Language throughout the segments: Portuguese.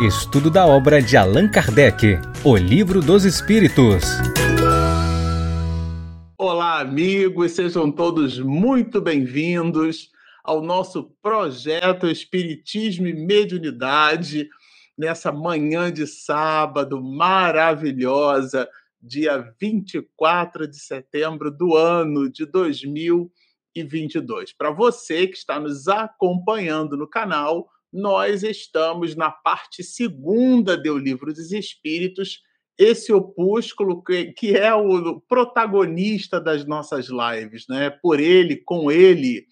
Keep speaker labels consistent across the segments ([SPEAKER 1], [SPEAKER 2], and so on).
[SPEAKER 1] Estudo da obra de Allan Kardec, O Livro dos Espíritos.
[SPEAKER 2] Olá, amigos, sejam todos muito bem-vindos ao nosso projeto Espiritismo e Mediunidade, nessa manhã de sábado maravilhosa, dia 24 de setembro do ano de 2022. Para você que está nos acompanhando no canal, nós estamos na parte segunda do Livro dos Espíritos, esse opúsculo que, que é o protagonista das nossas lives, né? Por ele, com ele,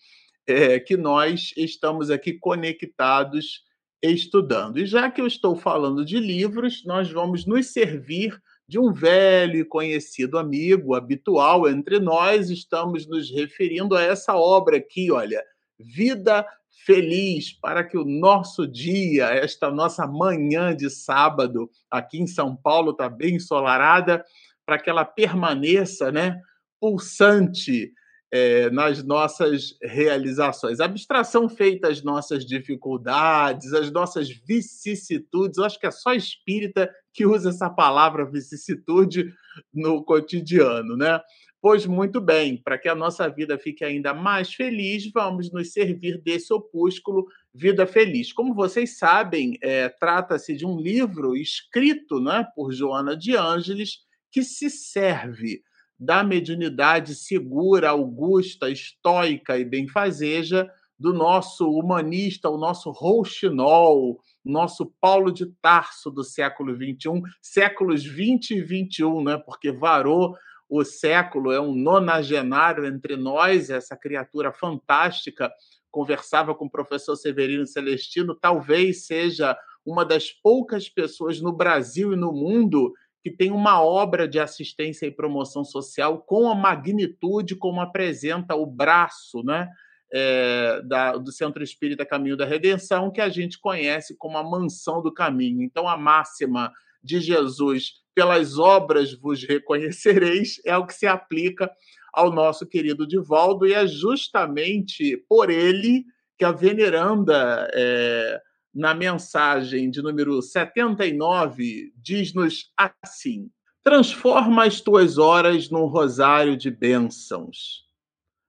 [SPEAKER 2] é, que nós estamos aqui conectados estudando. E já que eu estou falando de livros, nós vamos nos servir de um velho e conhecido amigo habitual entre nós, estamos nos referindo a essa obra aqui, olha, Vida feliz para que o nosso dia, esta nossa manhã de sábado aqui em São Paulo está bem ensolarada, para que ela permaneça, né, pulsante é, nas nossas realizações. Abstração feita às nossas dificuldades, às nossas vicissitudes. Eu acho que é só espírita que usa essa palavra vicissitude no cotidiano, né? Pois muito bem, para que a nossa vida fique ainda mais feliz, vamos nos servir desse opúsculo Vida Feliz. Como vocês sabem, é, trata-se de um livro escrito né, por Joana de Ângeles que se serve da mediunidade segura, augusta, estoica e benfazeja do nosso humanista, o nosso Rouxinol, nosso Paulo de Tarso do século XXI, séculos 20 e 21, né? porque varou o século, é um nonagenário entre nós, essa criatura fantástica. Conversava com o professor Severino Celestino, talvez seja uma das poucas pessoas no Brasil e no mundo que tem uma obra de assistência e promoção social com a magnitude como apresenta o braço né, é, da, do Centro Espírita Caminho da Redenção, que a gente conhece como a Mansão do Caminho. Então, a máxima de Jesus, pelas obras vos reconhecereis, é o que se aplica ao nosso querido Divaldo, e é justamente por ele que a veneranda, é, na mensagem de número 79, diz-nos assim: transforma as tuas horas num rosário de bênçãos.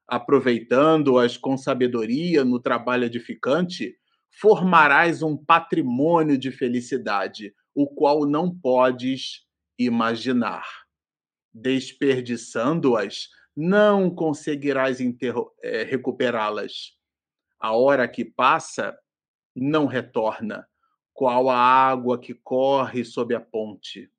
[SPEAKER 2] Aproveitando-as com sabedoria no trabalho edificante, formarás um patrimônio de felicidade, o qual não podes imaginar. Desperdiçando-as, não conseguirás é, recuperá-las. A hora que passa não retorna, qual a água que corre sob a ponte.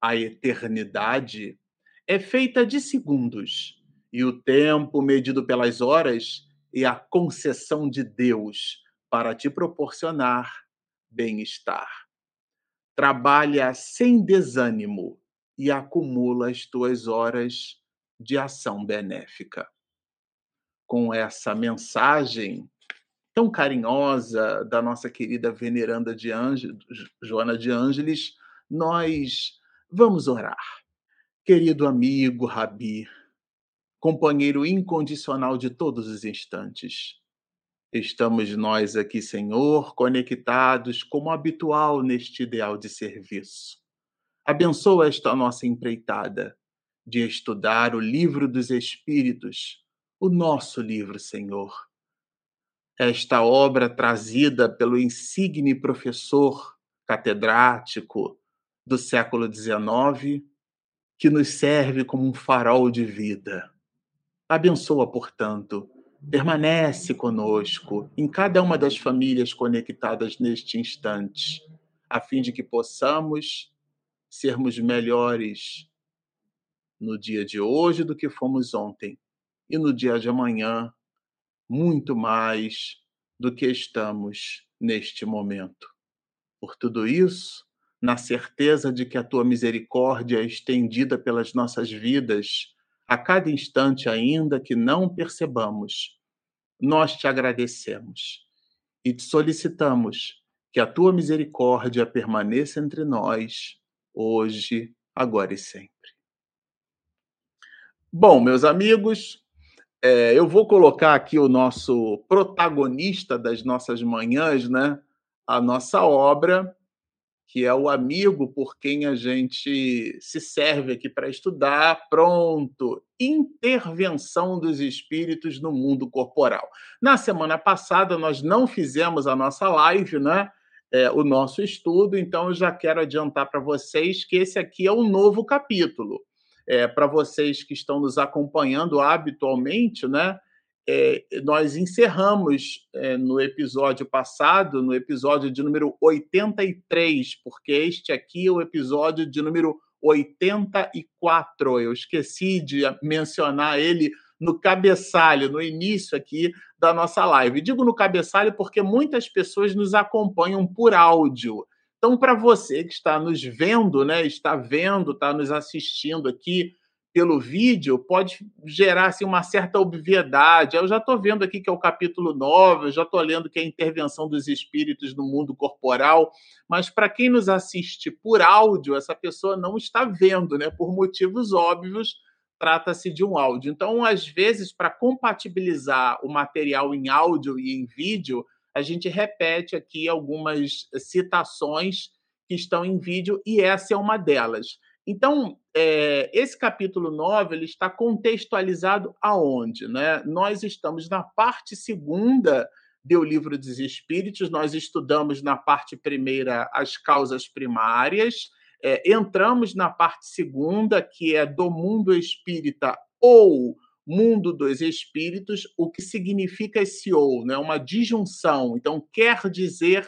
[SPEAKER 2] A eternidade é feita de segundos, e o tempo medido pelas horas é a concessão de Deus para te proporcionar bem-estar trabalha sem desânimo e acumula as tuas horas de ação benéfica. Com essa mensagem tão carinhosa da nossa querida veneranda de Joana de Ângeles, nós vamos orar. Querido amigo Rabi, companheiro incondicional de todos os instantes, Estamos nós aqui, Senhor, conectados como habitual neste ideal de serviço. Abençoa esta nossa empreitada de estudar o livro dos Espíritos, o nosso livro, Senhor. Esta obra trazida pelo insigne professor catedrático do século XIX, que nos serve como um farol de vida. Abençoa, portanto, Permanece conosco em cada uma das famílias conectadas neste instante, a fim de que possamos sermos melhores no dia de hoje do que fomos ontem e no dia de amanhã muito mais do que estamos neste momento. Por tudo isso, na certeza de que a tua misericórdia é estendida pelas nossas vidas a cada instante, ainda que não percebamos, nós te agradecemos e te solicitamos que a tua misericórdia permaneça entre nós, hoje, agora e sempre. Bom, meus amigos, é, eu vou colocar aqui o nosso protagonista das nossas manhãs, né? A nossa obra, que é o amigo por quem a gente se serve aqui para estudar. Pronto! Intervenção dos espíritos no mundo corporal. Na semana passada, nós não fizemos a nossa live, né? É, o nosso estudo, então eu já quero adiantar para vocês que esse aqui é um novo capítulo. É, para vocês que estão nos acompanhando habitualmente, né? É, nós encerramos é, no episódio passado, no episódio de número 83, porque este aqui é o episódio de número 84. Eu esqueci de mencionar ele no cabeçalho, no início aqui da nossa live. Digo no cabeçalho porque muitas pessoas nos acompanham por áudio. Então, para você que está nos vendo, né, está vendo, está nos assistindo aqui pelo vídeo pode gerar assim, uma certa obviedade. Eu já estou vendo aqui que é o capítulo 9, eu já estou lendo que é a intervenção dos espíritos no mundo corporal, mas para quem nos assiste por áudio, essa pessoa não está vendo, né? Por motivos óbvios, trata-se de um áudio. Então, às vezes, para compatibilizar o material em áudio e em vídeo, a gente repete aqui algumas citações que estão em vídeo e essa é uma delas. Então, é, esse capítulo 9 ele está contextualizado aonde? Né? Nós estamos na parte segunda do livro dos Espíritos, nós estudamos na parte primeira as causas primárias, é, entramos na parte segunda, que é do mundo espírita ou mundo dos espíritos, o que significa esse ou, né? uma disjunção. Então, quer dizer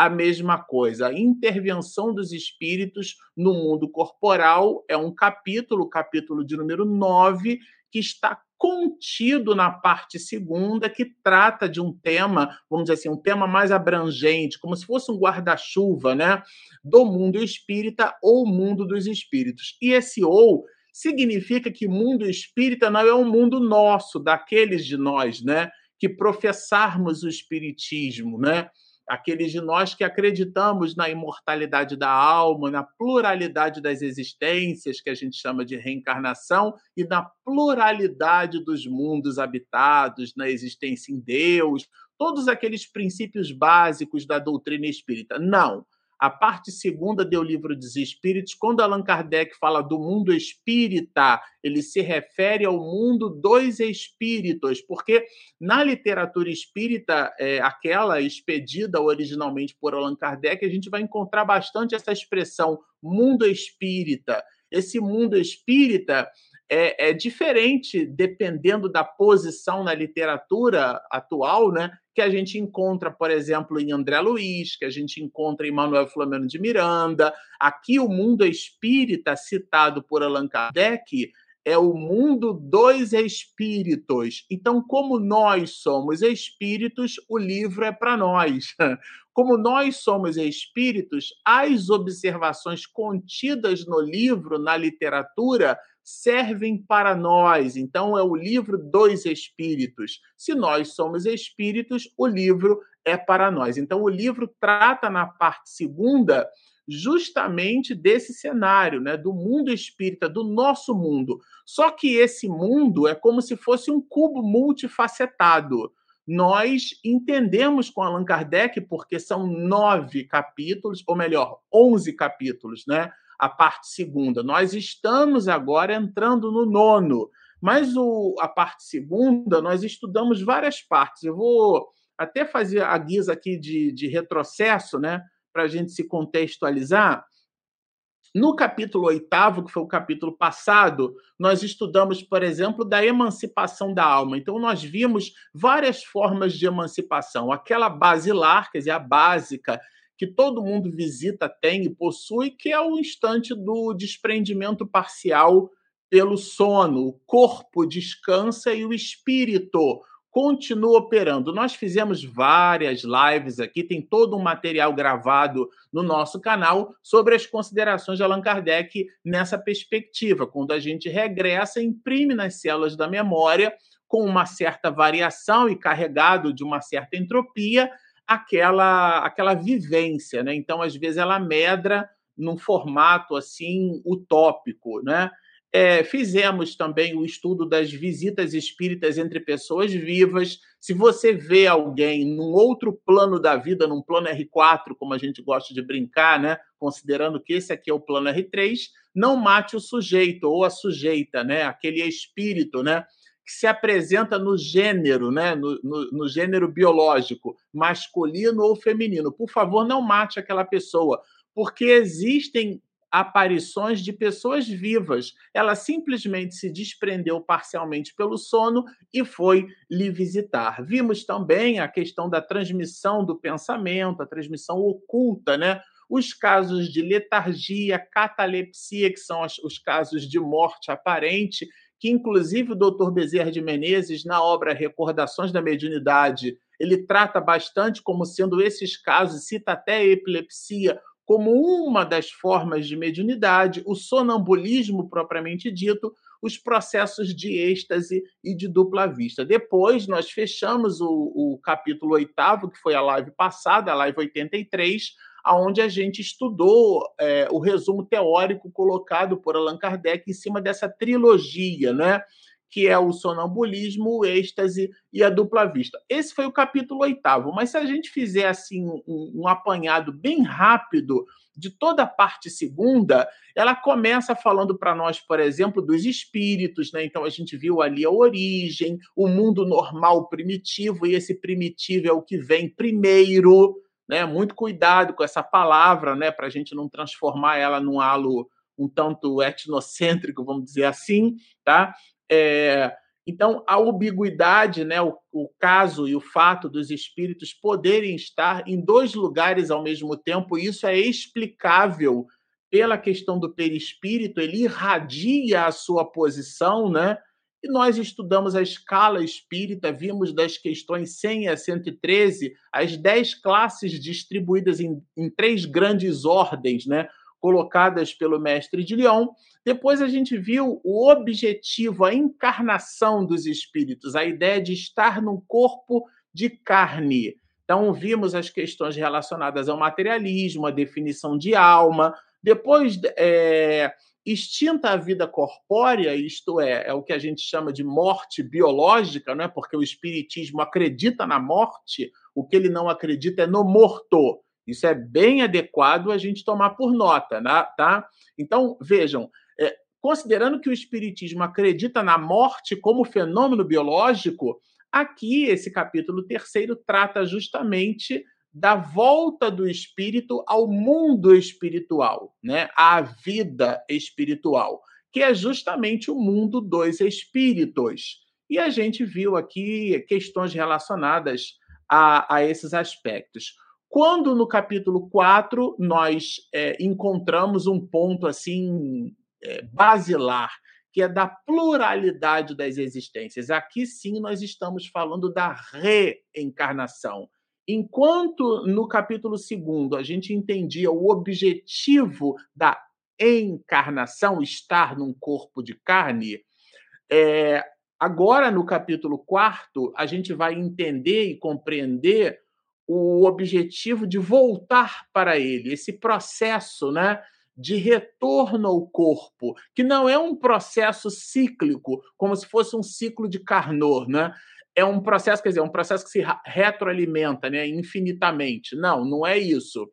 [SPEAKER 2] a mesma coisa. A intervenção dos espíritos no mundo corporal é um capítulo, capítulo de número 9, que está contido na parte segunda, que trata de um tema, vamos dizer assim, um tema mais abrangente, como se fosse um guarda-chuva, né, do mundo espírita ou mundo dos espíritos. E esse ou significa que mundo espírita não é um mundo nosso, daqueles de nós, né, que professarmos o espiritismo, né? Aqueles de nós que acreditamos na imortalidade da alma, na pluralidade das existências, que a gente chama de reencarnação, e na pluralidade dos mundos habitados, na existência em Deus, todos aqueles princípios básicos da doutrina espírita. Não. A parte segunda do livro dos Espíritos, quando Allan Kardec fala do mundo espírita, ele se refere ao mundo dos espíritos, porque na literatura espírita, é, aquela expedida originalmente por Allan Kardec, a gente vai encontrar bastante essa expressão mundo espírita. Esse mundo espírita é, é, diferente dependendo da posição na literatura atual, né? Que a gente encontra, por exemplo, em André Luiz, que a gente encontra em Manuel Flamengo de Miranda. Aqui, o mundo espírita, citado por Allan Kardec, é o mundo dos espíritos. Então, como nós somos espíritos, o livro é para nós. Como nós somos espíritos, as observações contidas no livro, na literatura, servem para nós. Então, é o livro dos espíritos. Se nós somos espíritos, o livro é para nós. Então, o livro trata na parte segunda justamente desse cenário, né, do mundo espírita, do nosso mundo. Só que esse mundo é como se fosse um cubo multifacetado. Nós entendemos com Allan Kardec, porque são nove capítulos, ou melhor, onze capítulos, né? A parte segunda. Nós estamos agora entrando no nono, mas o, a parte segunda, nós estudamos várias partes. Eu vou até fazer a guisa aqui de, de retrocesso, né, para a gente se contextualizar. No capítulo oitavo, que foi o capítulo passado, nós estudamos, por exemplo, da emancipação da alma. Então, nós vimos várias formas de emancipação. Aquela basilar, quer dizer, a básica, que todo mundo visita, tem e possui, que é o instante do desprendimento parcial pelo sono. O corpo descansa e o espírito continua operando. Nós fizemos várias lives aqui, tem todo um material gravado no nosso canal sobre as considerações de Allan Kardec nessa perspectiva, quando a gente regressa, imprime nas células da memória com uma certa variação e carregado de uma certa entropia, aquela aquela vivência, né? Então, às vezes ela medra num formato assim utópico, né? É, fizemos também o estudo das visitas espíritas entre pessoas vivas. Se você vê alguém num outro plano da vida, num plano R4, como a gente gosta de brincar, né? considerando que esse aqui é o plano R3, não mate o sujeito ou a sujeita, né? aquele espírito, né? Que se apresenta no gênero, né? No, no, no, gênero biológico, masculino ou feminino. Por favor, não mate aquela pessoa, porque existem aparições de pessoas vivas. Ela simplesmente se desprendeu parcialmente pelo sono e foi lhe visitar. Vimos também a questão da transmissão do pensamento, a transmissão oculta, né? Os casos de letargia, catalepsia, que são os casos de morte aparente, que inclusive o Dr. Bezerra de Menezes, na obra Recordações da Mediunidade, ele trata bastante como sendo esses casos, cita até a epilepsia como uma das formas de mediunidade, o sonambulismo propriamente dito, os processos de êxtase e de dupla vista. Depois, nós fechamos o, o capítulo oitavo, que foi a live passada, a live 83, onde a gente estudou é, o resumo teórico colocado por Allan Kardec em cima dessa trilogia, né? que é o sonambulismo, o êxtase e a dupla vista. Esse foi o capítulo oitavo, mas se a gente fizer assim um, um apanhado bem rápido de toda a parte segunda, ela começa falando para nós, por exemplo, dos espíritos, né? Então a gente viu ali a origem, o mundo normal primitivo, e esse primitivo é o que vem primeiro, né? Muito cuidado com essa palavra, né? Para a gente não transformar ela num halo um tanto etnocêntrico, vamos dizer assim, tá? É, então, a ambiguidade, né, o, o, caso e o fato dos espíritos poderem estar em dois lugares ao mesmo tempo, isso é explicável pela questão do perispírito, ele irradia a sua posição, né? E nós estudamos a escala espírita, vimos das questões 100 a 113 as 10 classes distribuídas em, em três grandes ordens, né? colocadas pelo mestre de Lyon. Depois a gente viu o objetivo, a encarnação dos espíritos, a ideia de estar num corpo de carne. Então, vimos as questões relacionadas ao materialismo, a definição de alma. Depois, é, extinta a vida corpórea, isto é, é o que a gente chama de morte biológica, não é? porque o espiritismo acredita na morte, o que ele não acredita é no morto. Isso é bem adequado a gente tomar por nota, né? tá? Então, vejam, é, considerando que o Espiritismo acredita na morte como fenômeno biológico, aqui esse capítulo terceiro trata justamente da volta do espírito ao mundo espiritual, né? à vida espiritual, que é justamente o mundo dos espíritos. E a gente viu aqui questões relacionadas a, a esses aspectos. Quando no capítulo 4 nós é, encontramos um ponto assim é, basilar, que é da pluralidade das existências. Aqui sim nós estamos falando da reencarnação. Enquanto no capítulo 2 a gente entendia o objetivo da encarnação, estar num corpo de carne, é, agora no capítulo 4 a gente vai entender e compreender o objetivo de voltar para ele, esse processo, né? de retorno ao corpo, que não é um processo cíclico, como se fosse um ciclo de Carnot, né? É um processo, quer dizer, um processo que se retroalimenta, né, infinitamente. Não, não é isso.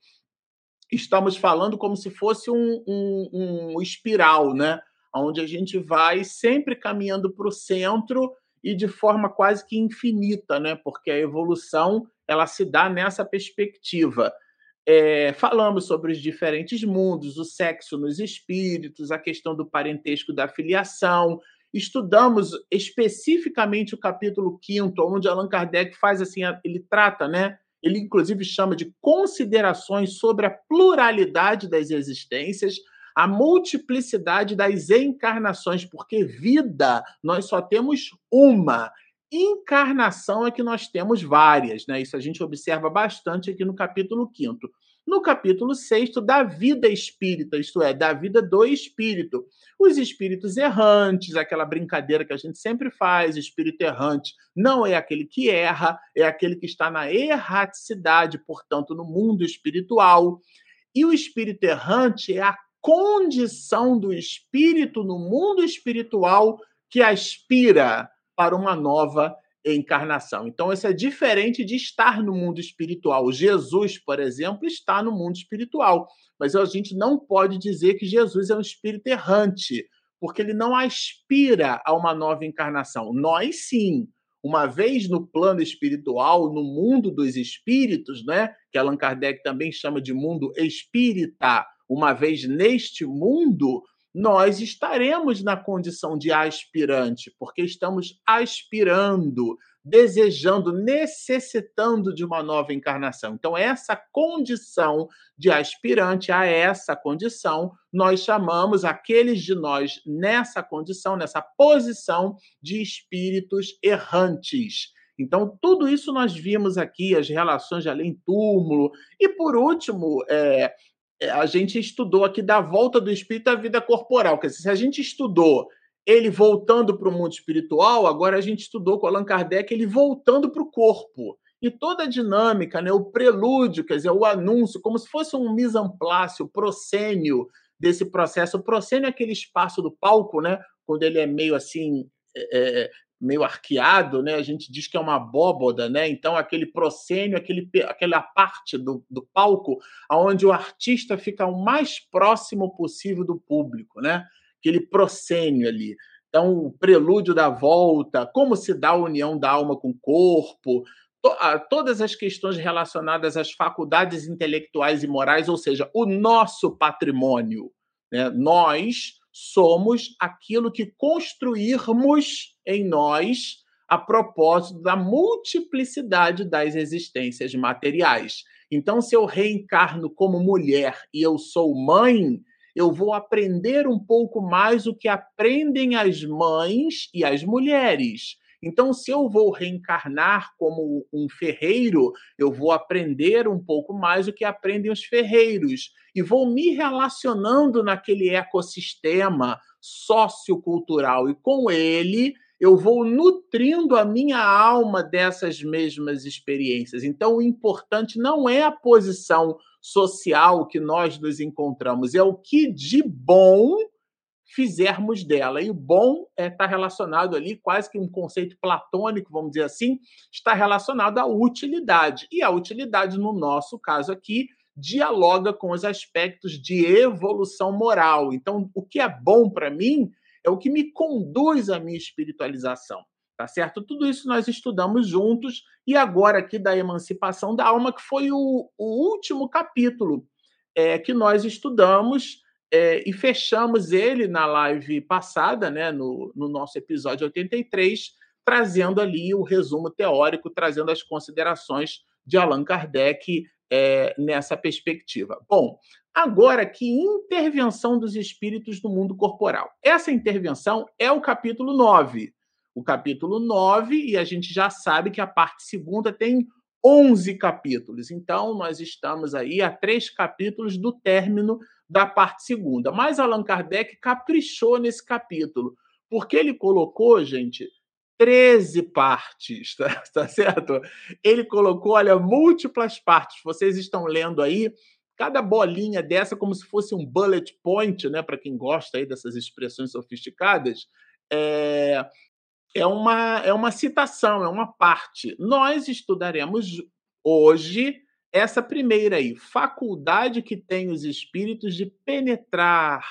[SPEAKER 2] Estamos falando como se fosse um, um, um espiral, né? Onde a gente vai sempre caminhando para o centro e de forma quase que infinita, né? Porque a evolução ela se dá nessa perspectiva. É, falamos sobre os diferentes mundos, o sexo nos espíritos, a questão do parentesco da filiação. Estudamos especificamente o capítulo 5, onde Allan Kardec faz assim, ele trata, né? Ele inclusive chama de considerações sobre a pluralidade das existências, a multiplicidade das encarnações, porque vida nós só temos uma. Encarnação é que nós temos várias, né? Isso a gente observa bastante aqui no capítulo 5. No capítulo 6, da vida espírita, isto é, da vida do espírito. Os espíritos errantes, aquela brincadeira que a gente sempre faz, espírito errante não é aquele que erra, é aquele que está na erraticidade, portanto, no mundo espiritual. E o espírito errante é a condição do espírito no mundo espiritual que aspira para uma nova encarnação. Então, isso é diferente de estar no mundo espiritual. Jesus, por exemplo, está no mundo espiritual, mas a gente não pode dizer que Jesus é um espírito errante, porque ele não aspira a uma nova encarnação. Nós sim. Uma vez no plano espiritual, no mundo dos espíritos, né, que Allan Kardec também chama de mundo espírita, uma vez neste mundo, nós estaremos na condição de aspirante, porque estamos aspirando, desejando, necessitando de uma nova encarnação. Então, essa condição de aspirante, a essa condição, nós chamamos aqueles de nós nessa condição, nessa posição de espíritos errantes. Então, tudo isso nós vimos aqui, as relações de além-túmulo. E, por último, é, a gente estudou aqui da volta do espírito à vida corporal. Quer dizer, se a gente estudou ele voltando para o mundo espiritual, agora a gente estudou com Allan Kardec ele voltando para o corpo. E toda a dinâmica, né, o prelúdio, quer dizer, o anúncio, como se fosse um mise en place, o proscênio desse processo. O proscênio é aquele espaço do palco, né, quando ele é meio assim, é, é meio arqueado, né? A gente diz que é uma abóboda, né? Então aquele proscênio, aquele, aquela parte do, do palco onde o artista fica o mais próximo possível do público, né? Aquele proscênio ali. Então o prelúdio da volta, como se dá a união da alma com o corpo, to, todas as questões relacionadas às faculdades intelectuais e morais, ou seja, o nosso patrimônio, né? Nós somos aquilo que construirmos em nós a propósito da multiplicidade das existências materiais. Então, se eu reencarno como mulher e eu sou mãe, eu vou aprender um pouco mais o que aprendem as mães e as mulheres. Então, se eu vou reencarnar como um ferreiro, eu vou aprender um pouco mais o que aprendem os ferreiros e vou me relacionando naquele ecossistema sociocultural e com ele eu vou nutrindo a minha alma dessas mesmas experiências. Então, o importante não é a posição social que nós nos encontramos, é o que de bom fizermos dela. E o bom está é, tá relacionado ali, quase que um conceito platônico, vamos dizer assim, está relacionado à utilidade. E a utilidade, no nosso caso aqui, dialoga com os aspectos de evolução moral. Então, o que é bom para mim é o que me conduz à minha espiritualização. Tá certo? Tudo isso nós estudamos juntos e agora aqui da emancipação da alma, que foi o, o último capítulo é, que nós estudamos é, e fechamos ele na live passada, né, no, no nosso episódio 83, trazendo ali o resumo teórico, trazendo as considerações de Allan Kardec é, nessa perspectiva. Bom, agora que intervenção dos espíritos no mundo corporal. Essa intervenção é o capítulo 9. O capítulo 9, e a gente já sabe que a parte segunda tem 11 capítulos. Então, nós estamos aí a três capítulos do término da parte segunda. Mas Allan Kardec caprichou nesse capítulo, porque ele colocou, gente, 13 partes, tá, tá certo? Ele colocou, olha, múltiplas partes. Vocês estão lendo aí cada bolinha dessa como se fosse um bullet point, né, para quem gosta aí dessas expressões sofisticadas, é, é uma é uma citação, é uma parte. Nós estudaremos hoje essa primeira aí, faculdade que tem os espíritos de penetrar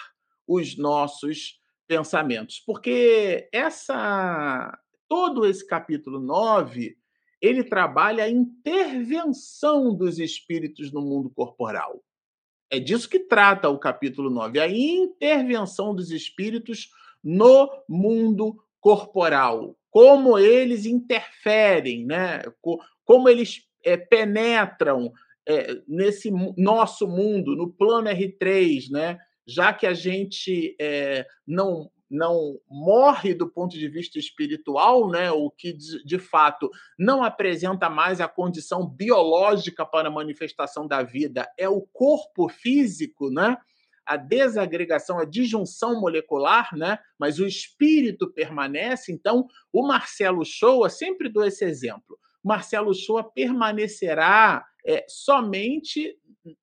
[SPEAKER 2] os nossos pensamentos. Porque essa todo esse capítulo 9, ele trabalha a intervenção dos espíritos no mundo corporal. É disso que trata o capítulo 9, a intervenção dos espíritos no mundo corporal. Como eles interferem, né? como eles é, penetram é, nesse nosso mundo, no plano R3, né? já que a gente é, não, não morre do ponto de vista espiritual, né? o que de, de fato não apresenta mais a condição biológica para a manifestação da vida, é o corpo físico, né? a desagregação, a disjunção molecular, né? mas o espírito permanece. Então, o Marcelo Shoa, sempre dou esse exemplo. Marcelo Shoa permanecerá é, somente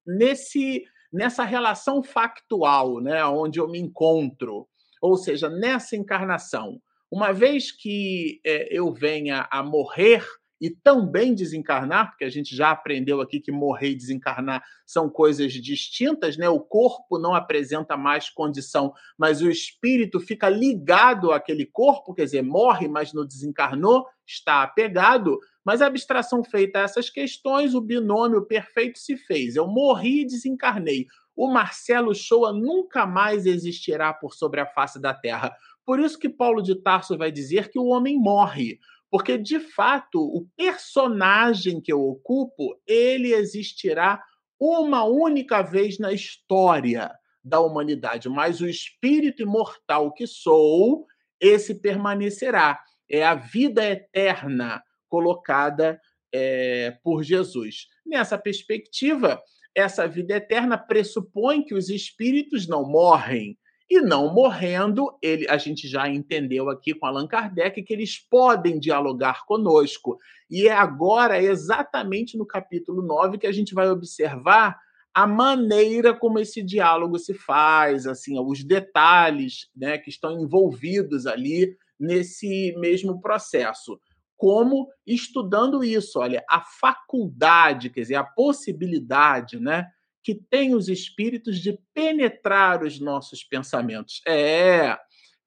[SPEAKER 2] nesse nessa relação factual, né, onde eu me encontro, ou seja, nessa encarnação, uma vez que é, eu venha a morrer e também desencarnar, porque a gente já aprendeu aqui que morrer e desencarnar são coisas distintas, né? O corpo não apresenta mais condição, mas o espírito fica ligado àquele corpo, quer dizer, morre, mas não desencarnou, está apegado. Mas a abstração feita a essas questões, o binômio perfeito se fez. Eu morri e desencarnei. O Marcelo Shoa nunca mais existirá por sobre a face da Terra. Por isso que Paulo de Tarso vai dizer que o homem morre. Porque, de fato, o personagem que eu ocupo, ele existirá uma única vez na história da humanidade, mas o espírito imortal que sou, esse permanecerá. É a vida eterna colocada é, por Jesus. Nessa perspectiva, essa vida eterna pressupõe que os espíritos não morrem, e não morrendo, ele, a gente já entendeu aqui com Allan Kardec que eles podem dialogar conosco. E é agora, exatamente no capítulo 9, que a gente vai observar a maneira como esse diálogo se faz, assim, os detalhes né, que estão envolvidos ali nesse mesmo processo. Como estudando isso, olha, a faculdade, quer dizer, a possibilidade, né? que tem os espíritos de penetrar os nossos pensamentos. É,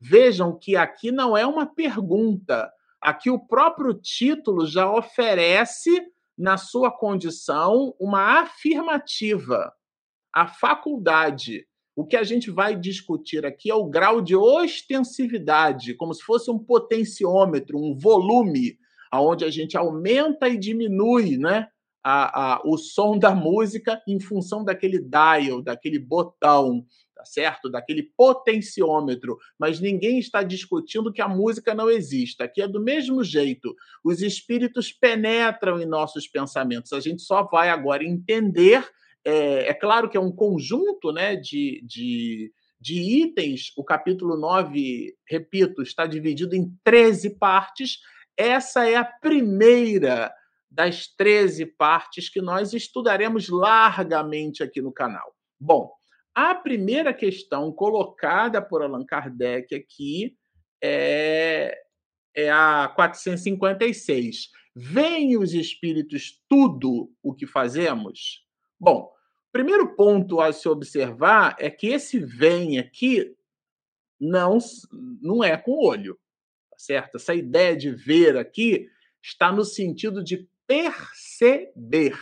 [SPEAKER 2] vejam que aqui não é uma pergunta, aqui o próprio título já oferece, na sua condição, uma afirmativa. A faculdade. O que a gente vai discutir aqui é o grau de ostensividade, como se fosse um potenciômetro, um volume, aonde a gente aumenta e diminui, né? a, a, o som da música em função daquele dial, daquele botão, tá certo? Daquele potenciômetro. Mas ninguém está discutindo que a música não exista. Aqui é do mesmo jeito. Os espíritos penetram em nossos pensamentos. A gente só vai agora entender. É, é claro que é um conjunto né, de, de, de itens. O capítulo 9, repito, está dividido em 13 partes. Essa é a primeira das 13 partes que nós estudaremos largamente aqui no canal. Bom, a primeira questão colocada por Allan Kardec aqui é, é a 456. Vêm os espíritos tudo o que fazemos? Bom, primeiro ponto a se observar é que esse vem aqui não, não é com o olho, tá certo? Essa ideia de ver aqui está no sentido de perceber.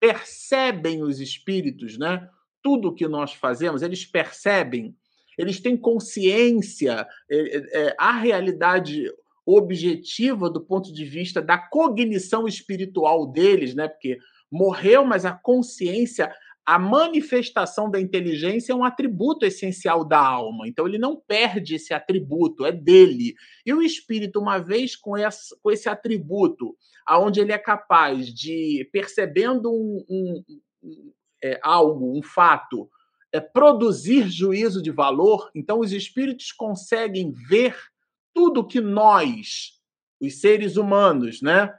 [SPEAKER 2] Percebem os espíritos, né? Tudo que nós fazemos, eles percebem, eles têm consciência, é, é, a realidade objetiva do ponto de vista da cognição espiritual deles, né? Porque morreu, mas a consciência a manifestação da inteligência é um atributo essencial da alma. Então, ele não perde esse atributo, é dele. E o espírito, uma vez com esse, com esse atributo, aonde ele é capaz de, percebendo um, um é, algo, um fato, é, produzir juízo de valor, então os espíritos conseguem ver tudo que nós, os seres humanos, né?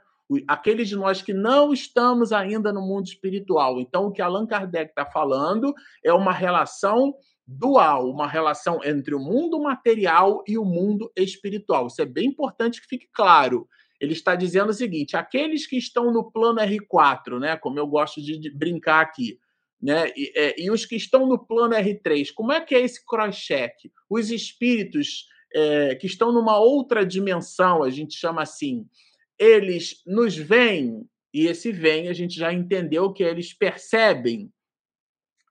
[SPEAKER 2] Aqueles de nós que não estamos ainda no mundo espiritual. Então, o que Allan Kardec está falando é uma relação dual, uma relação entre o mundo material e o mundo espiritual. Isso é bem importante que fique claro. Ele está dizendo o seguinte: aqueles que estão no plano R4, né, como eu gosto de brincar aqui, né, e, é, e os que estão no plano R3, como é que é esse cross-check? Os espíritos é, que estão numa outra dimensão, a gente chama assim, eles nos veem, e esse vem a gente já entendeu que eles percebem.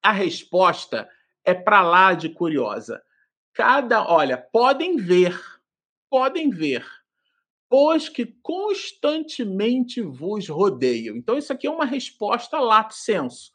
[SPEAKER 2] A resposta é para lá de curiosa. Cada, olha, podem ver, podem ver, pois que constantemente vos rodeiam. Então, isso aqui é uma resposta lato senso.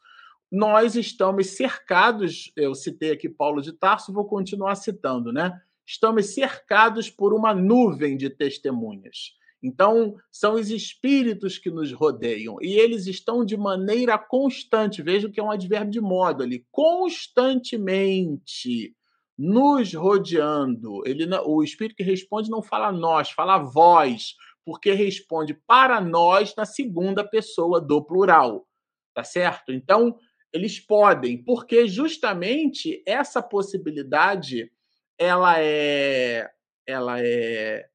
[SPEAKER 2] Nós estamos cercados, eu citei aqui Paulo de Tarso, vou continuar citando, né? Estamos cercados por uma nuvem de testemunhas. Então, são os espíritos que nos rodeiam e eles estão de maneira constante. Veja que é um advérbio de modo ali, constantemente nos rodeando. Ele o espírito que responde não fala nós, fala vós, porque responde para nós na segunda pessoa do plural. Tá certo? Então, Eles podem, porque justamente essa possibilidade ela é ela é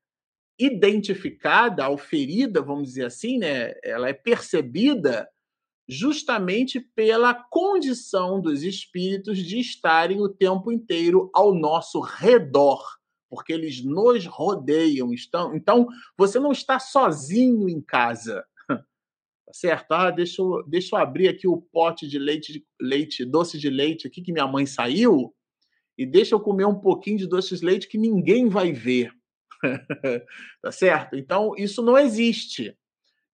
[SPEAKER 2] identificada, auferida, vamos dizer assim, né? Ela é percebida justamente pela condição dos espíritos de estarem o tempo inteiro ao nosso redor, porque eles nos rodeiam. Estão, então, você não está sozinho em casa. Tá certo? Ah, deixa eu, deixa eu abrir aqui o pote de leite, leite, doce de leite aqui que minha mãe saiu e deixa eu comer um pouquinho de doce de leite que ninguém vai ver. tá certo? Então, isso não existe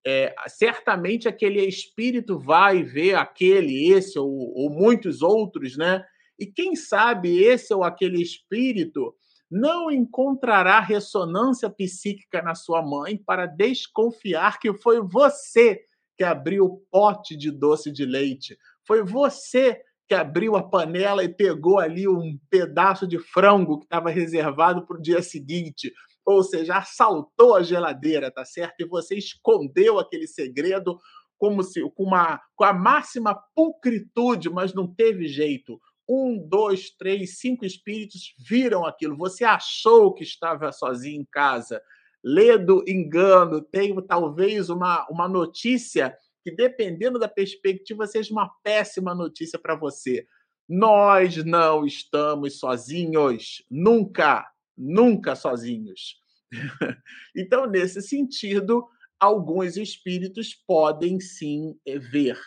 [SPEAKER 2] é, certamente aquele espírito vai ver aquele, esse ou, ou muitos outros, né? E quem sabe esse ou aquele espírito não encontrará ressonância psíquica na sua mãe para desconfiar que foi você que abriu o pote de doce de leite. Foi você que abriu a panela e pegou ali um pedaço de frango que estava reservado para o dia seguinte ou seja, assaltou a geladeira, tá certo? E você escondeu aquele segredo como se com uma com a máxima pulcritude, mas não teve jeito. Um, dois, três, cinco espíritos viram aquilo. Você achou que estava sozinho em casa. Ledo engano, tenho talvez uma, uma notícia que, dependendo da perspectiva, seja uma péssima notícia para você. Nós não estamos sozinhos. Nunca nunca sozinhos. então, nesse sentido, alguns espíritos podem sim eh, ver.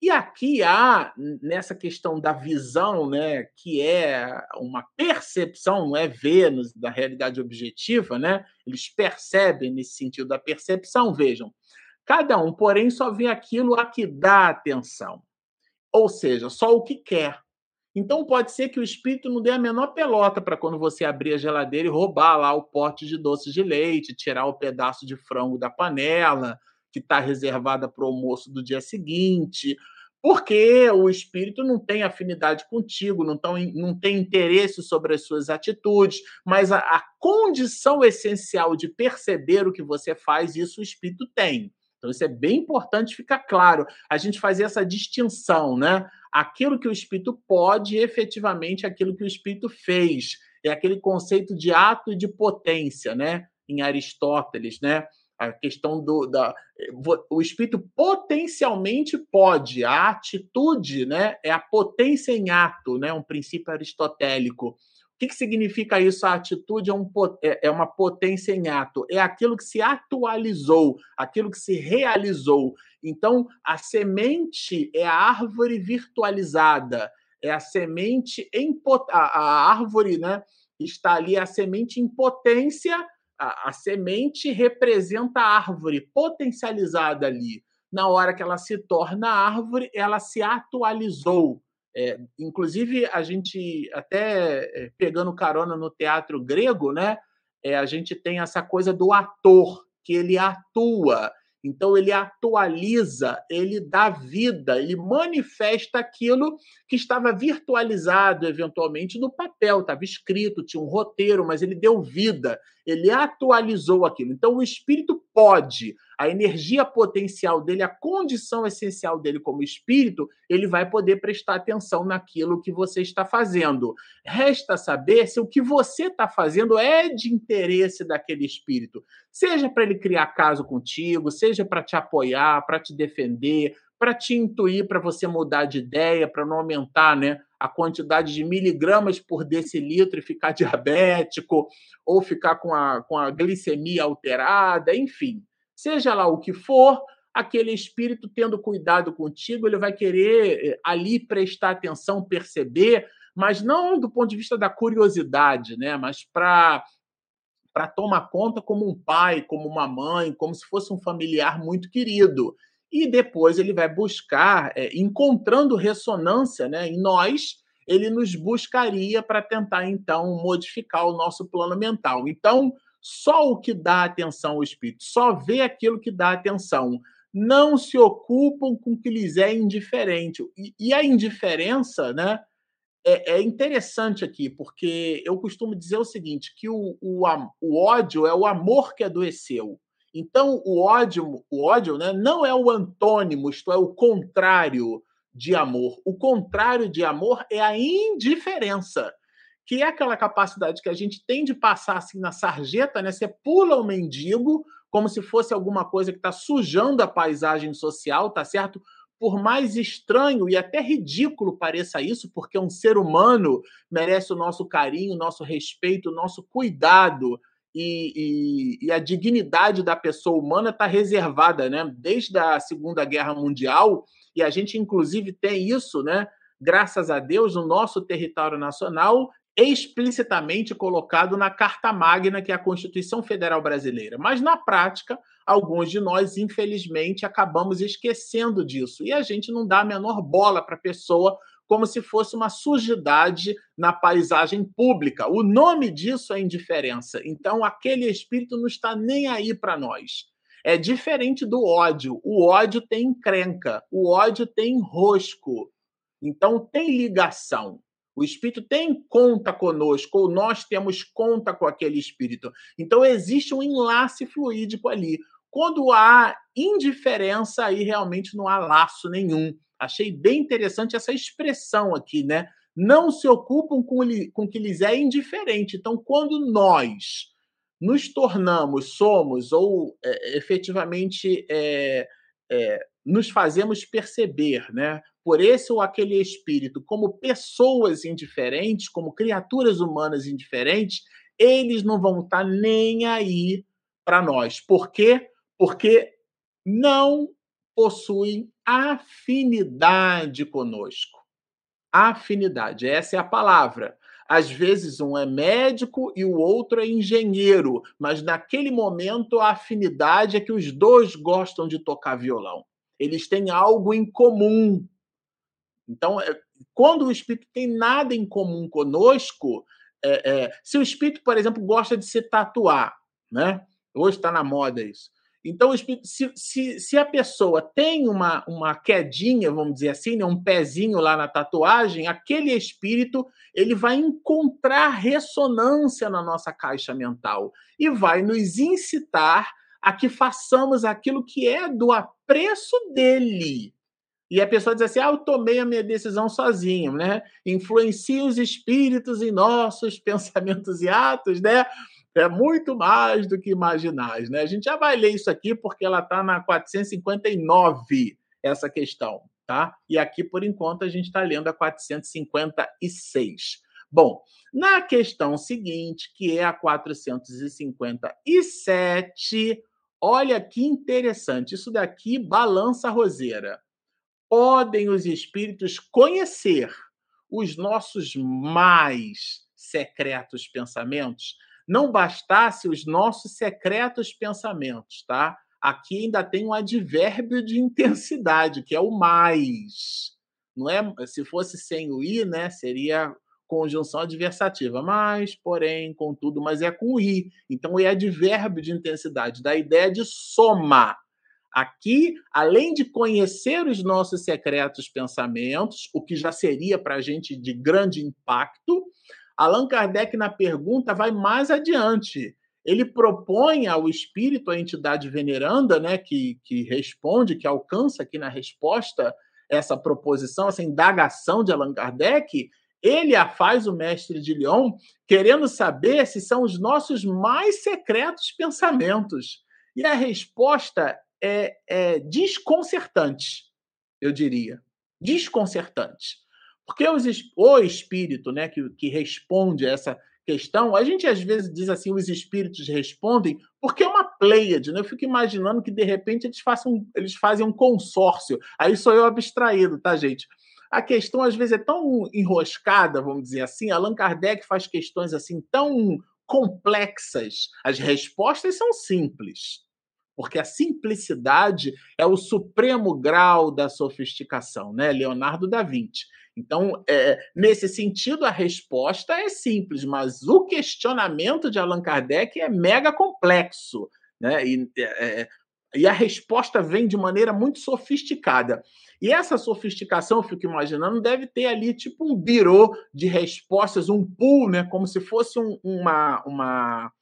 [SPEAKER 2] E aqui há, nessa questão da visão, né, que é uma percepção, não é ver da realidade objetiva, né? eles percebem nesse sentido da percepção, vejam. Cada um, porém, só vê aquilo a que dá atenção. Ou seja, só o que quer. Então pode ser que o espírito não dê a menor pelota para quando você abrir a geladeira e roubar lá o pote de doce de leite, tirar o pedaço de frango da panela que está reservada para o almoço do dia seguinte, porque o espírito não tem afinidade contigo, não, tão, não tem interesse sobre as suas atitudes, mas a, a condição essencial de perceber o que você faz, isso o espírito tem. Então, isso é bem importante ficar claro. A gente fazer essa distinção, né? Aquilo que o espírito pode, efetivamente, aquilo que o espírito fez. É aquele conceito de ato e de potência, né? Em Aristóteles, né? A questão do. Da, o espírito potencialmente pode. A atitude, né? É a potência em ato, né? Um princípio aristotélico. O que, que significa isso? A atitude é, um, é, é uma potência em ato, é aquilo que se atualizou, aquilo que se realizou. Então, a semente é a árvore virtualizada, é a semente em a, a árvore, né? Está ali a semente em potência, a, a semente representa a árvore potencializada ali. Na hora que ela se torna árvore, ela se atualizou é, inclusive, a gente, até é, pegando carona no teatro grego, né, é, a gente tem essa coisa do ator, que ele atua. Então, ele atualiza, ele dá vida, ele manifesta aquilo que estava virtualizado, eventualmente, no papel, estava escrito, tinha um roteiro, mas ele deu vida, ele atualizou aquilo. Então, o espírito pode, a energia potencial dele, a condição essencial dele como espírito, ele vai poder prestar atenção naquilo que você está fazendo. Resta saber se o que você está fazendo é de interesse daquele espírito, seja para ele criar caso contigo, seja para te apoiar, para te defender, para te intuir para você mudar de ideia, para não aumentar, né? a quantidade de miligramas por decilitro e ficar diabético, ou ficar com a, com a glicemia alterada, enfim. Seja lá o que for, aquele espírito tendo cuidado contigo, ele vai querer eh, ali prestar atenção, perceber, mas não do ponto de vista da curiosidade, né? mas para para tomar conta como um pai, como uma mãe, como se fosse um familiar muito querido e depois ele vai buscar, é, encontrando ressonância né, em nós, ele nos buscaria para tentar, então, modificar o nosso plano mental. Então, só o que dá atenção ao espírito, só vê aquilo que dá atenção. Não se ocupam com o que lhes é indiferente. E, e a indiferença, né? É, é, interessante aqui, porque eu costumo dizer o seguinte: que o, o, o ódio é o amor que adoeceu. Então, o ódio, o ódio né, não é o antônimo, isto é, o contrário de amor. O contrário de amor é a indiferença, que é aquela capacidade que a gente tem de passar assim na sarjeta, né? Você pula o mendigo como se fosse alguma coisa que está sujando a paisagem social, tá certo? Por mais estranho e até ridículo pareça isso, porque um ser humano merece o nosso carinho, o nosso respeito, o nosso cuidado. E, e, e, a dignidade da pessoa humana está reservada, né? Desde a Segunda Guerra Mundial, e a gente, inclusive, tem isso, né? Graças a Deus, no nosso território nacional, explicitamente colocado na Carta Magna, que é a Constituição Federal Brasileira. Mas, na prática, alguns de nós, infelizmente, acabamos esquecendo disso. E a gente não dá a menor bola para a pessoa como se fosse uma sujidade na paisagem pública. O nome disso é indiferença. Então, aquele espírito não está nem aí para nós. É diferente do ódio. O ódio tem encrenca, o ódio tem rosco. Então, tem ligação. O espírito tem conta conosco, ou nós temos conta com aquele espírito. Então, existe um enlace fluídico ali. Quando há indiferença, aí realmente não há laço nenhum. Achei bem interessante essa expressão aqui, né? Não se ocupam com, o que lhes é indiferente. Então, quando nós nos tornamos, somos ou é, efetivamente é, é, nos fazemos perceber, né, por esse ou aquele espírito, como pessoas indiferentes, como criaturas humanas indiferentes, eles não vão estar nem aí para nós. Por quê? Porque não possuem afinidade conosco. Afinidade, essa é a palavra. Às vezes um é médico e o outro é engenheiro, mas naquele momento a afinidade é que os dois gostam de tocar violão. Eles têm algo em comum. Então, é, quando o espírito tem nada em comum conosco, é, é, se o espírito, por exemplo, gosta de se tatuar, né? Hoje está na moda isso. Então, se, se, se, a pessoa tem uma, uma quedinha, vamos dizer assim, né, um pezinho lá na tatuagem, aquele espírito ele vai encontrar ressonância na nossa caixa mental e vai nos incitar a que façamos aquilo que é do apreço dele. E a pessoa diz assim: ah, eu tomei a minha decisão sozinho, né? Influencia os espíritos em nossos pensamentos e atos, né? É muito mais do que imaginais, né? A gente já vai ler isso aqui porque ela está na 459, essa questão, tá? E aqui, por enquanto, a gente está lendo a 456. Bom, na questão seguinte, que é a 457, olha que interessante. Isso daqui balança a roseira. Podem os espíritos conhecer os nossos mais secretos pensamentos? Não bastasse os nossos secretos pensamentos, tá? Aqui ainda tem um advérbio de intensidade, que é o mais. Não é? Se fosse sem o i, né, seria conjunção adversativa, mas, porém, contudo, mas é com o i. Então é advérbio de intensidade, da ideia de soma. Aqui, além de conhecer os nossos secretos pensamentos, o que já seria para a gente de grande impacto, Allan Kardec, na pergunta, vai mais adiante. Ele propõe ao espírito, a entidade veneranda, né, que, que responde, que alcança aqui na resposta essa proposição, essa indagação de Allan Kardec, ele a faz o mestre de Lyon, querendo saber se são os nossos mais secretos pensamentos. E a resposta é, é desconcertante, eu diria. Desconcertante. Porque os, o espírito né, que, que responde a essa questão, a gente às vezes diz assim, os espíritos respondem, porque é uma pleiade, né? Eu fico imaginando que de repente eles, façam, eles fazem um consórcio. Aí sou eu abstraído, tá, gente? A questão às vezes é tão enroscada, vamos dizer assim. Allan Kardec faz questões assim tão complexas. As respostas são simples, porque a simplicidade é o supremo grau da sofisticação, né? Leonardo da Vinci. Então, é, nesse sentido, a resposta é simples, mas o questionamento de Allan Kardec é mega complexo. Né? E, é, é, e a resposta vem de maneira muito sofisticada. E essa sofisticação, eu fico imaginando, deve ter ali tipo um birô de respostas, um pool, né? como se fosse um, uma, uma,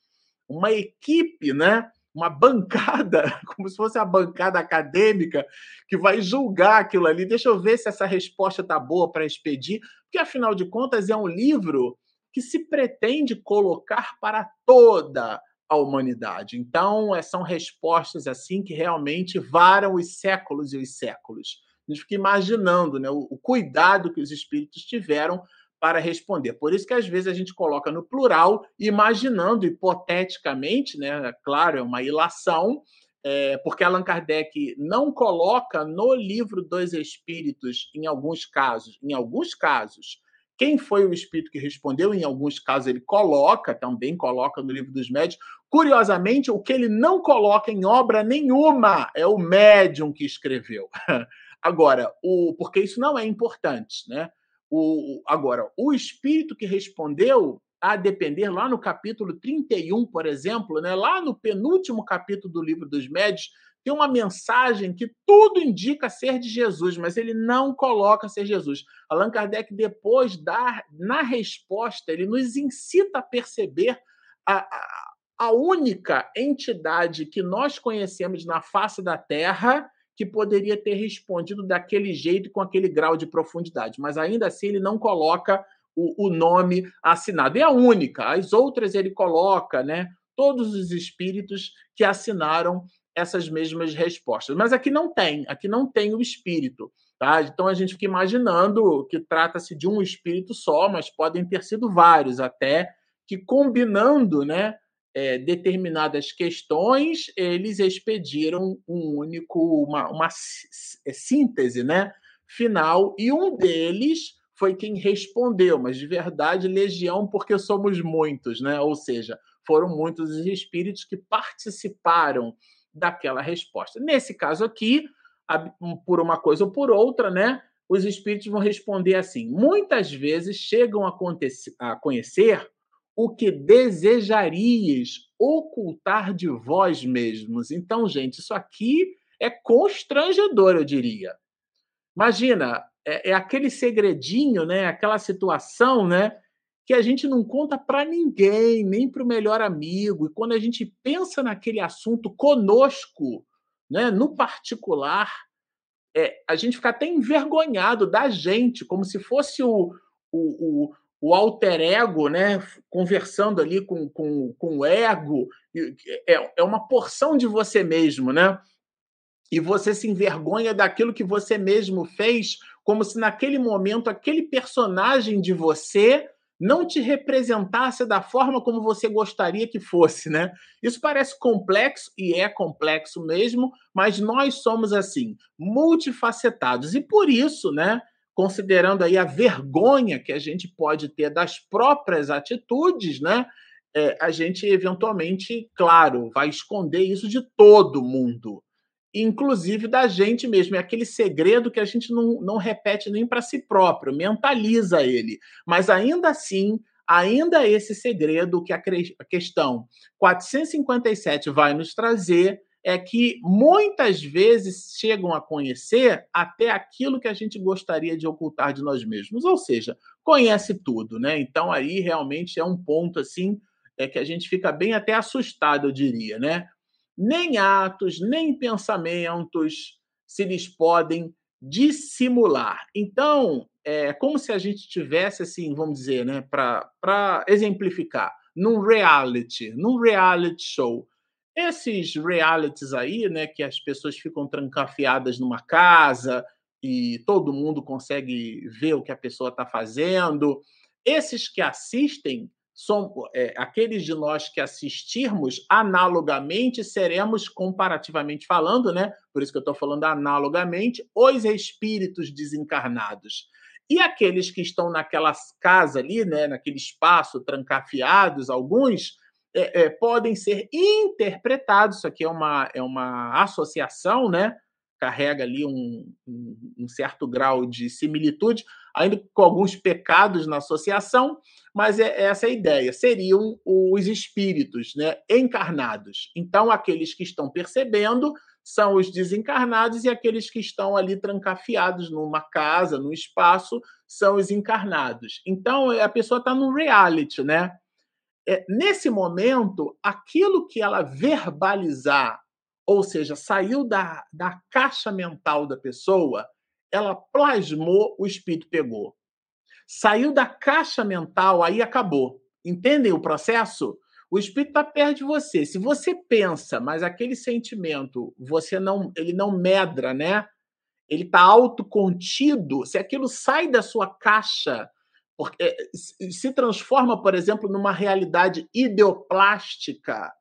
[SPEAKER 2] uma equipe né? Uma bancada, como se fosse a bancada acadêmica, que vai julgar aquilo ali. Deixa eu ver se essa resposta está boa para expedir, porque afinal de contas é um livro que se pretende colocar para toda a humanidade. Então, é, são respostas assim que realmente varam os séculos e os séculos. A gente fica imaginando né, o, o cuidado que os espíritos tiveram para responder. Por isso que às vezes a gente coloca no plural, imaginando hipoteticamente, né? Claro, é uma ilação, é, porque Allan Kardec não coloca no livro dos Espíritos, em alguns casos, em alguns casos, quem foi o espírito que respondeu, em alguns casos ele coloca, também coloca no livro dos médios. Curiosamente, o que ele não coloca em obra nenhuma é o médium que escreveu. Agora, o, porque isso não é importante, né? O, agora, o espírito que respondeu, a depender, lá no capítulo 31, por exemplo, né, lá no penúltimo capítulo do livro dos médios, tem uma mensagem que tudo indica ser de Jesus, mas ele não coloca ser Jesus. Allan Kardec, depois, dá, na resposta, ele nos incita a perceber a, a, a única entidade que nós conhecemos na face da Terra que poderia ter respondido daquele jeito, com aquele grau de profundidade. Mas ainda assim ele não coloca o, o nome assinado. É a única. As outras ele coloca, né? Todos os espíritos que assinaram essas mesmas respostas. Mas aqui não tem, aqui não tem o espírito. Tá? Então a gente fica imaginando que trata-se de um espírito só, mas podem ter sido vários até, que combinando né, é, determinadas questões, eles expediram um único, uma, uma é, síntese né, final, e um deles foi quem respondeu, mas de verdade, legião, porque somos muitos, né? Ou seja, foram muitos os espíritos que participaram daquela resposta. Nesse caso aqui, por uma coisa ou por outra, né? Os espíritos vão responder assim: muitas vezes chegam a, a conhecer o que desejarias ocultar de vós mesmos. Então, gente, isso aqui é constrangedor, eu diria. Imagina, é, é aquele segredinho, né? Aquela situação, né? Que a gente não conta para ninguém, nem para o melhor amigo. E quando a gente pensa naquele assunto conosco, né? No particular, é, a gente fica até envergonhado da gente, como se fosse o, o, o o alter ego, né, conversando ali com, com, com o ego, é, é uma porção de você mesmo, né? E você se envergonha daquilo que você mesmo fez, como se naquele momento aquele personagem de você não te representasse da forma como você gostaria que fosse, né? Isso parece complexo e é complexo mesmo, mas nós somos assim, multifacetados e por isso, né? Considerando aí a vergonha que a gente pode ter das próprias atitudes, né? É, a gente eventualmente, claro, vai esconder isso de todo mundo, inclusive da gente mesmo. É aquele segredo que a gente não, não repete nem para si próprio, mentaliza ele. Mas ainda assim, ainda esse segredo que a, a questão 457 vai nos trazer é que muitas vezes chegam a conhecer até aquilo que a gente gostaria de ocultar de nós mesmos, ou seja, conhece tudo, né? Então aí realmente é um ponto assim é que a gente fica bem até assustado, eu diria, né? Nem atos, nem pensamentos se lhes podem dissimular. Então, é como se a gente tivesse assim, vamos dizer, né, para exemplificar, num reality, num reality show, esses realities aí, né, que as pessoas ficam trancafiadas numa casa e todo mundo consegue ver o que a pessoa está fazendo, esses que assistem são é, aqueles de nós que assistirmos analogamente seremos comparativamente falando, né? Por isso que eu estou falando analogamente, os espíritos desencarnados. E aqueles que estão naquela casa ali, né, naquele espaço trancafiados, alguns é, é, podem ser interpretados. Isso aqui é uma, é uma associação, né? Carrega ali um, um, um certo grau de similitude, ainda com alguns pecados na associação, mas é, é essa a ideia. Seriam os espíritos né, encarnados. Então, aqueles que estão percebendo são os desencarnados e aqueles que estão ali trancafiados numa casa, num espaço, são os encarnados. Então, a pessoa está num reality, né? É, nesse momento, aquilo que ela verbalizar, ou seja, saiu da, da caixa mental da pessoa, ela plasmou, o espírito pegou. Saiu da caixa mental, aí acabou. Entendem o processo? O espírito está perto de você. Se você pensa, mas aquele sentimento, você não, ele não medra, né? Ele está autocontido. Se aquilo sai da sua caixa porque eh, se transforma, por exemplo, numa realidade ideoplástica.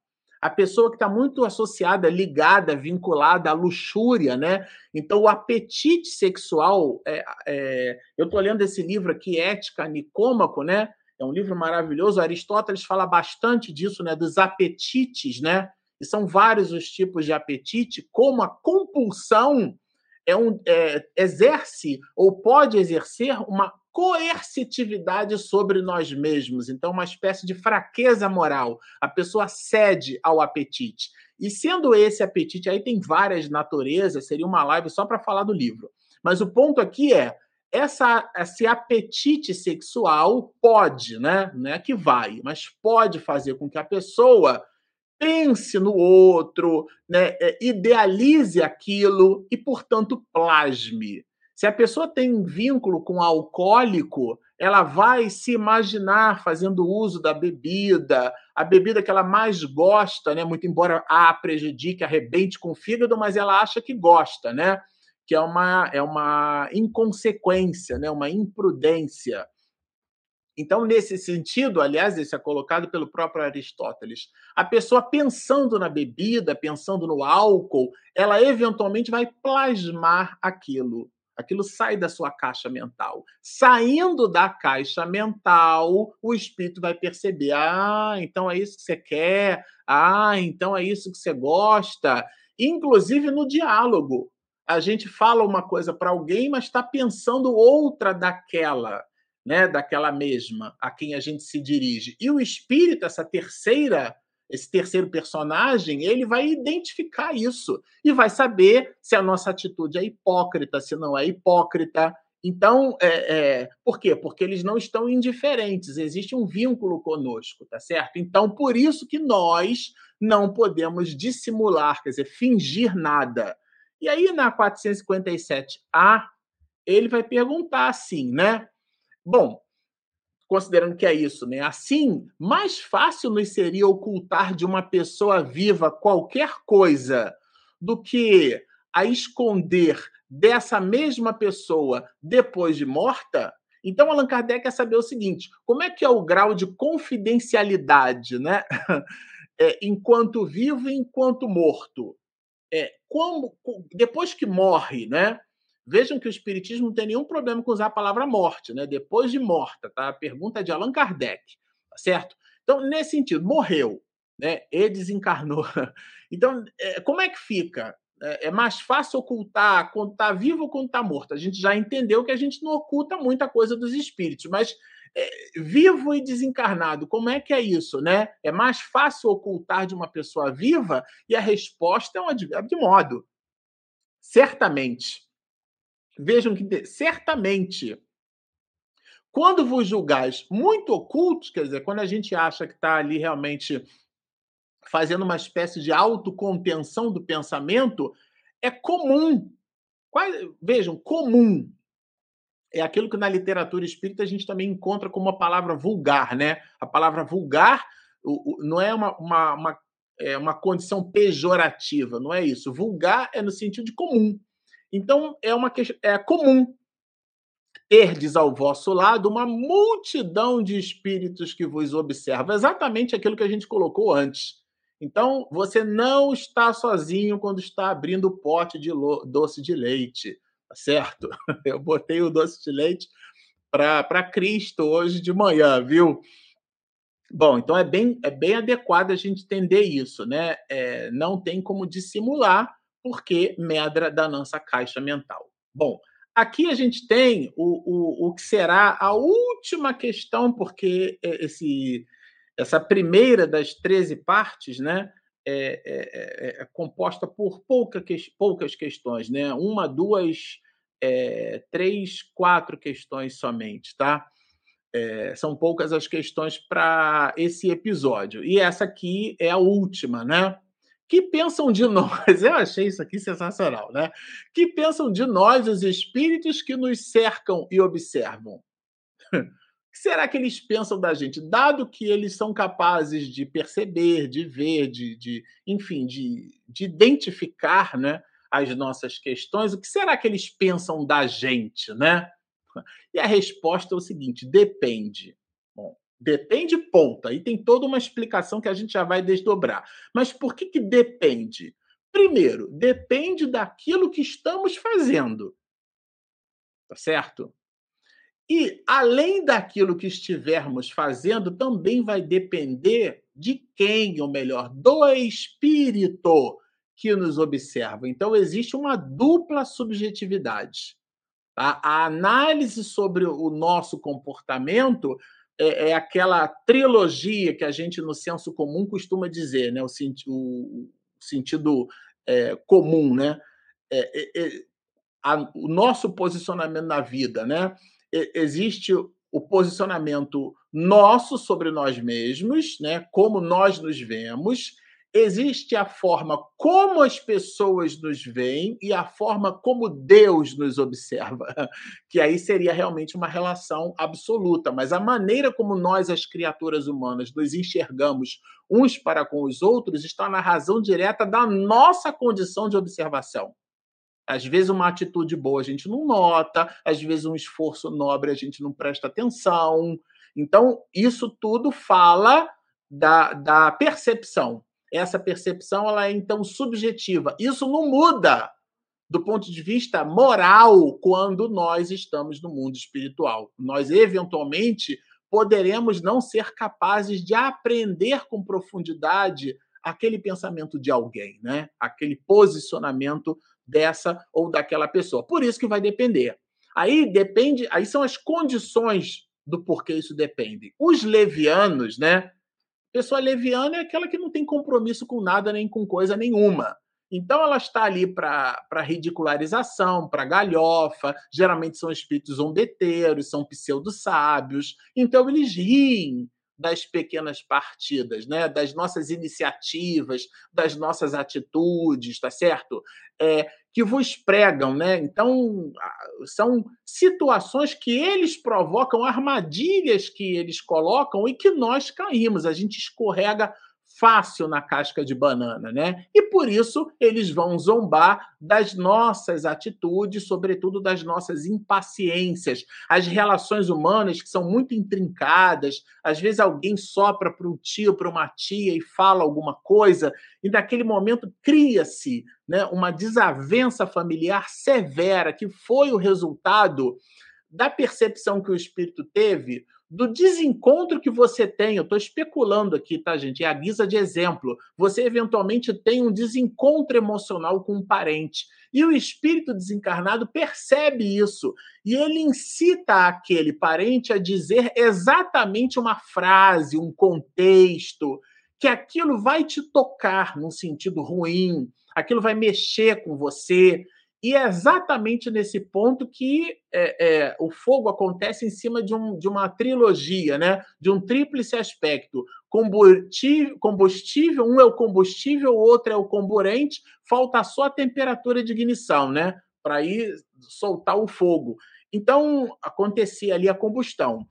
[SPEAKER 2] A pessoa que está muito associada, ligada, vinculada à luxúria, né? Então, o apetite sexual. É, é, eu estou lendo esse livro aqui, Ética Nicômaco, né? É um livro maravilhoso. Aristóteles fala bastante disso, né? Dos apetites, né? E são vários os tipos de apetite, como a compulsão é um, é, exerce ou pode exercer uma coercitividade sobre nós mesmos. Então, uma espécie de fraqueza moral. A pessoa cede ao apetite. E sendo esse apetite, aí tem várias naturezas, seria uma live só para falar do livro. Mas o ponto aqui é essa, esse apetite sexual pode, né? Não é que vai, mas pode fazer com que a pessoa pense no outro, né? É, idealize aquilo e, portanto, plasme. Se a pessoa tem vínculo com alcoólico, ela vai se imaginar fazendo uso da bebida, a bebida que ela mais gosta, né? Muito embora a prejudique, arrebente com o fígado, mas ela acha que gosta, né? Que é uma, é uma inconsequência, né? Uma imprudência. Então, nesse sentido, aliás, isso é colocado pelo próprio Aristóteles, a pessoa pensando na bebida, pensando no álcool, ela eventualmente vai plasmar aquilo. Aquilo sai da sua caixa mental. Saindo da caixa mental, o espírito vai perceber: ah, então é isso que você quer, ah, então é isso que você gosta. Inclusive no diálogo. A gente fala uma coisa para alguém, mas está pensando outra daquela, né, daquela mesma a quem a gente se dirige. E o espírito, essa terceira esse terceiro personagem, ele vai identificar isso e vai saber se a nossa atitude é hipócrita, se não é hipócrita. Então, é, é, por quê? Porque eles não estão indiferentes, existe um vínculo conosco, tá certo? Então, por isso que nós não podemos dissimular, quer dizer, fingir nada. E aí, na 457A, ele vai perguntar assim, né? Bom, considerando que é isso, né? Assim, mais fácil nos seria ocultar de uma pessoa viva qualquer coisa do que a esconder dessa mesma pessoa depois de morta? Então, Allan Kardec quer saber o seguinte: como é que é o grau de confidencialidade, né? É, enquanto vivo e enquanto morto? É, como, depois que morre, né? Vejam que o Espiritismo não tem nenhum problema com usar a palavra morte, né? Depois de morta, tá? A pergunta é de Allan Kardec, tá certo? Então, nesse sentido, morreu, né? E desencarnou. Então, é, como é que fica? É, é mais fácil ocultar quando está vivo ou quando está morto. A gente já entendeu que a gente não oculta muita coisa dos espíritos, mas é, vivo e desencarnado, como é que é isso, né? É mais fácil ocultar de uma pessoa viva? E a resposta é um advérbio de modo. Certamente. Vejam que certamente quando vos julgais muito ocultos, quer dizer, quando a gente acha que está ali realmente fazendo uma espécie de autocontenção do pensamento, é comum. vejam, comum. É aquilo que na literatura espírita a gente também encontra como uma palavra vulgar, né? A palavra vulgar não é uma, uma, uma, é uma condição pejorativa, não é isso. Vulgar é no sentido de comum. Então, é, uma, é comum terdes ao vosso lado uma multidão de espíritos que vos observam. Exatamente aquilo que a gente colocou antes. Então, você não está sozinho quando está abrindo o pote de doce de leite, tá certo? Eu botei o doce de leite para Cristo hoje de manhã, viu? Bom, então é bem, é bem adequado a gente entender isso, né? É, não tem como dissimular porque medra da nossa caixa mental. Bom, aqui a gente tem o, o, o que será a última questão, porque esse, essa primeira das 13 partes, né? É, é, é, é composta por pouca, poucas questões, né? Uma, duas, é, três, quatro questões somente, tá? É, são poucas as questões para esse episódio. E essa aqui é a última, né? Que pensam de nós, eu achei isso aqui sensacional, né? Que pensam de nós os espíritos que nos cercam e observam. Que será que eles pensam da gente? Dado que eles são capazes de perceber, de ver, de, de enfim, de, de identificar né, as nossas questões, o que será que eles pensam da gente, né? E a resposta é o seguinte: depende. Bom, depende, ponta. Aí tem toda uma explicação que a gente já vai desdobrar. Mas por que, que depende? Primeiro, depende daquilo que estamos fazendo. Tá certo? E, além daquilo que estivermos fazendo, também vai depender de quem, ou melhor, do espírito que nos observa. Então, existe uma dupla subjetividade. Tá? A análise sobre o nosso comportamento é, é, aquela trilogia que a gente, no senso comum, costuma dizer, né? o, senti o sentido é, comum. Né? É, é, é a, o nosso posicionamento na vida. Né? existe o posicionamento nosso sobre nós mesmos, né? como nós nos vemos, existe a forma como as pessoas nos veem e a forma como Deus nos observa, que aí seria realmente uma relação absoluta, mas a maneira como nós, as criaturas humanas, nos enxergamos uns para com os outros está na razão direta da nossa condição de observação. Às vezes, uma atitude boa a gente não nota, às vezes, um esforço nobre a gente não presta atenção. Então, isso tudo fala da, da percepção essa percepção ela é então subjetiva. Isso não muda do ponto de vista moral quando nós estamos no mundo espiritual. Nós eventualmente poderemos não ser capazes de aprender com profundidade aquele pensamento de alguém, né? Aquele posicionamento dessa ou daquela pessoa. Por isso que vai depender. Aí depende, aí são as condições do porquê isso depende. Os levianos, né? Pessoa leviana é aquela que não tem compromisso com nada nem com coisa nenhuma. Então ela está ali para ridicularização, para galhofa, geralmente são espíritos zombeteiros, são pseudo-sábios. Então eles riem das pequenas partidas, né? das nossas iniciativas, das nossas atitudes, tá certo? É, que vos pregam, né? Então, são situações que eles provocam, armadilhas que eles colocam e que nós caímos. A gente escorrega fácil na casca de banana, né? E por isso eles vão zombar das nossas atitudes, sobretudo das nossas impaciências, as relações humanas que são muito intrincadas. Às vezes alguém sopra para um tio, para uma tia e fala alguma coisa, e naquele momento cria-se né, uma desavença familiar severa, que foi o resultado da percepção que o espírito teve do desencontro que você tem. Eu estou especulando aqui, tá, gente? É a guisa de exemplo. Você eventualmente tem um desencontro emocional com um parente. E o espírito desencarnado percebe isso. E ele incita aquele parente a dizer exatamente uma frase, um contexto, que aquilo vai te tocar num sentido ruim, aquilo vai mexer com você, e é exatamente nesse ponto que é, é, o fogo acontece em cima de, um, de uma trilogia, né? de um tríplice aspecto. Combustível, combustível, um é o combustível, o outro é o comburente, falta só a temperatura de ignição, né? Para ir soltar o fogo. Então, acontecia ali a combustão.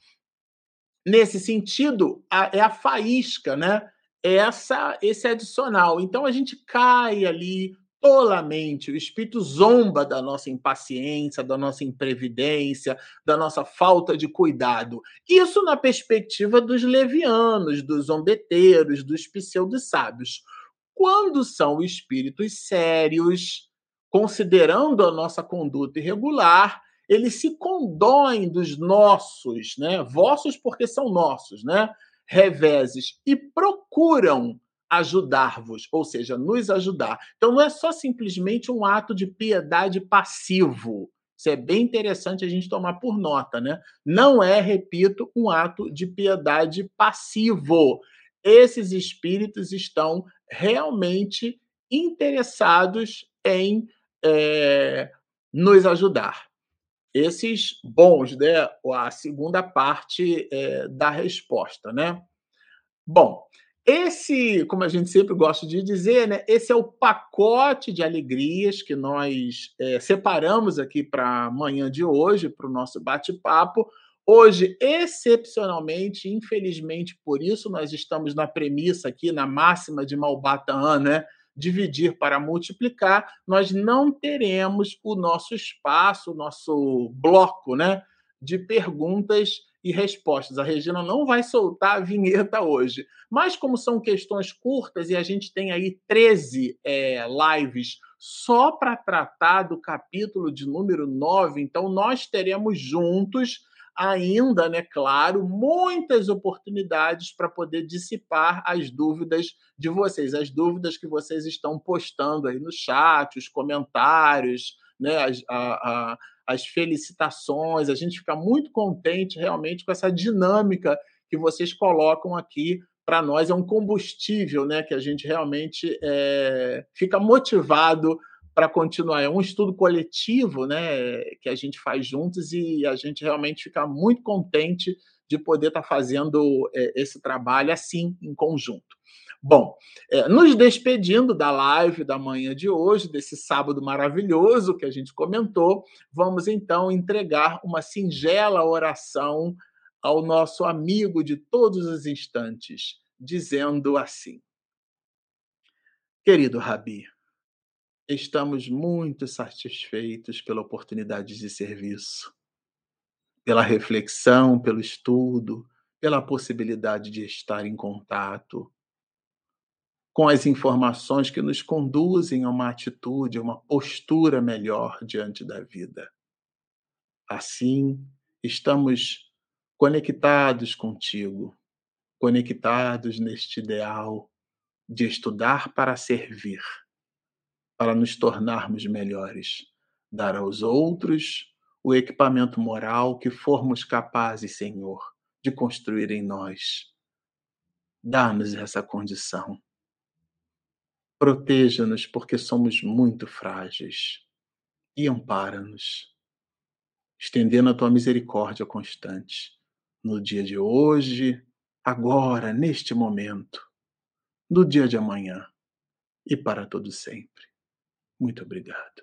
[SPEAKER 2] Nesse sentido, a, é a faísca, né? Essa, esse adicional. Então, a gente cai ali tolamente. O espírito zomba da nossa impaciência, da nossa imprevidência, da nossa falta de cuidado. Isso na perspectiva dos levianos, dos zombeteiros, dos pseudo-sábios. Quando são espíritos sérios, considerando a nossa conduta irregular, eles se condoem dos nossos, né? Vossos porque são nossos, né? Reveses e procuram ajudar-vos, ou seja, nos ajudar. Então não é só simplesmente um ato de piedade passivo. Isso é bem interessante a gente tomar por nota, né? Não é, repito, um ato de piedade passivo. Esses espíritos estão realmente interessados em é, nos ajudar. esses bons, né? A segunda parte é, da resposta, né? Bom, esse, como a gente sempre gosta de dizer, né? Esse é o pacote de alegrias que nós é, separamos aqui para amanhã de hoje, para o nosso bate-papo. Hoje, excepcionalmente, infelizmente, por isso nós estamos na premissa aqui, na máxima de Malbatan, né? Dividir para multiplicar, nós não teremos o nosso espaço, o nosso bloco, né? De perguntas e respostas. A Regina não vai soltar a vinheta hoje, mas como são questões curtas e a gente tem aí 13 é, lives só para tratar do capítulo de número 9, então nós teremos juntos ainda, né, claro, muitas oportunidades para poder dissipar as dúvidas de vocês, as dúvidas que vocês estão postando aí no chat, os comentários, né, a, a, as felicitações. A gente fica muito contente realmente com essa dinâmica que vocês colocam aqui para nós é um combustível, né? Que a gente realmente é, fica motivado para continuar. É um estudo coletivo, né, que a gente faz juntos e a gente realmente fica muito contente de poder estar tá fazendo é, esse trabalho assim, em conjunto. Bom, é, nos despedindo da live da manhã de hoje, desse sábado maravilhoso que a gente comentou, vamos então entregar uma singela oração ao nosso amigo de todos os instantes, dizendo assim: Querido Rabi, Estamos muito satisfeitos pela oportunidade de serviço, pela reflexão, pelo estudo, pela possibilidade de estar em contato com as informações que nos conduzem a uma atitude, a uma postura melhor diante da vida. Assim, estamos conectados contigo, conectados neste ideal de estudar para servir para nos tornarmos melhores, dar aos outros o equipamento moral que formos capazes, Senhor, de construir em nós. Dá-nos essa condição. Proteja-nos, porque somos muito frágeis, e ampara-nos, estendendo a tua misericórdia constante, no dia de hoje, agora, neste momento, no dia de amanhã e para todo sempre. Muito obrigado.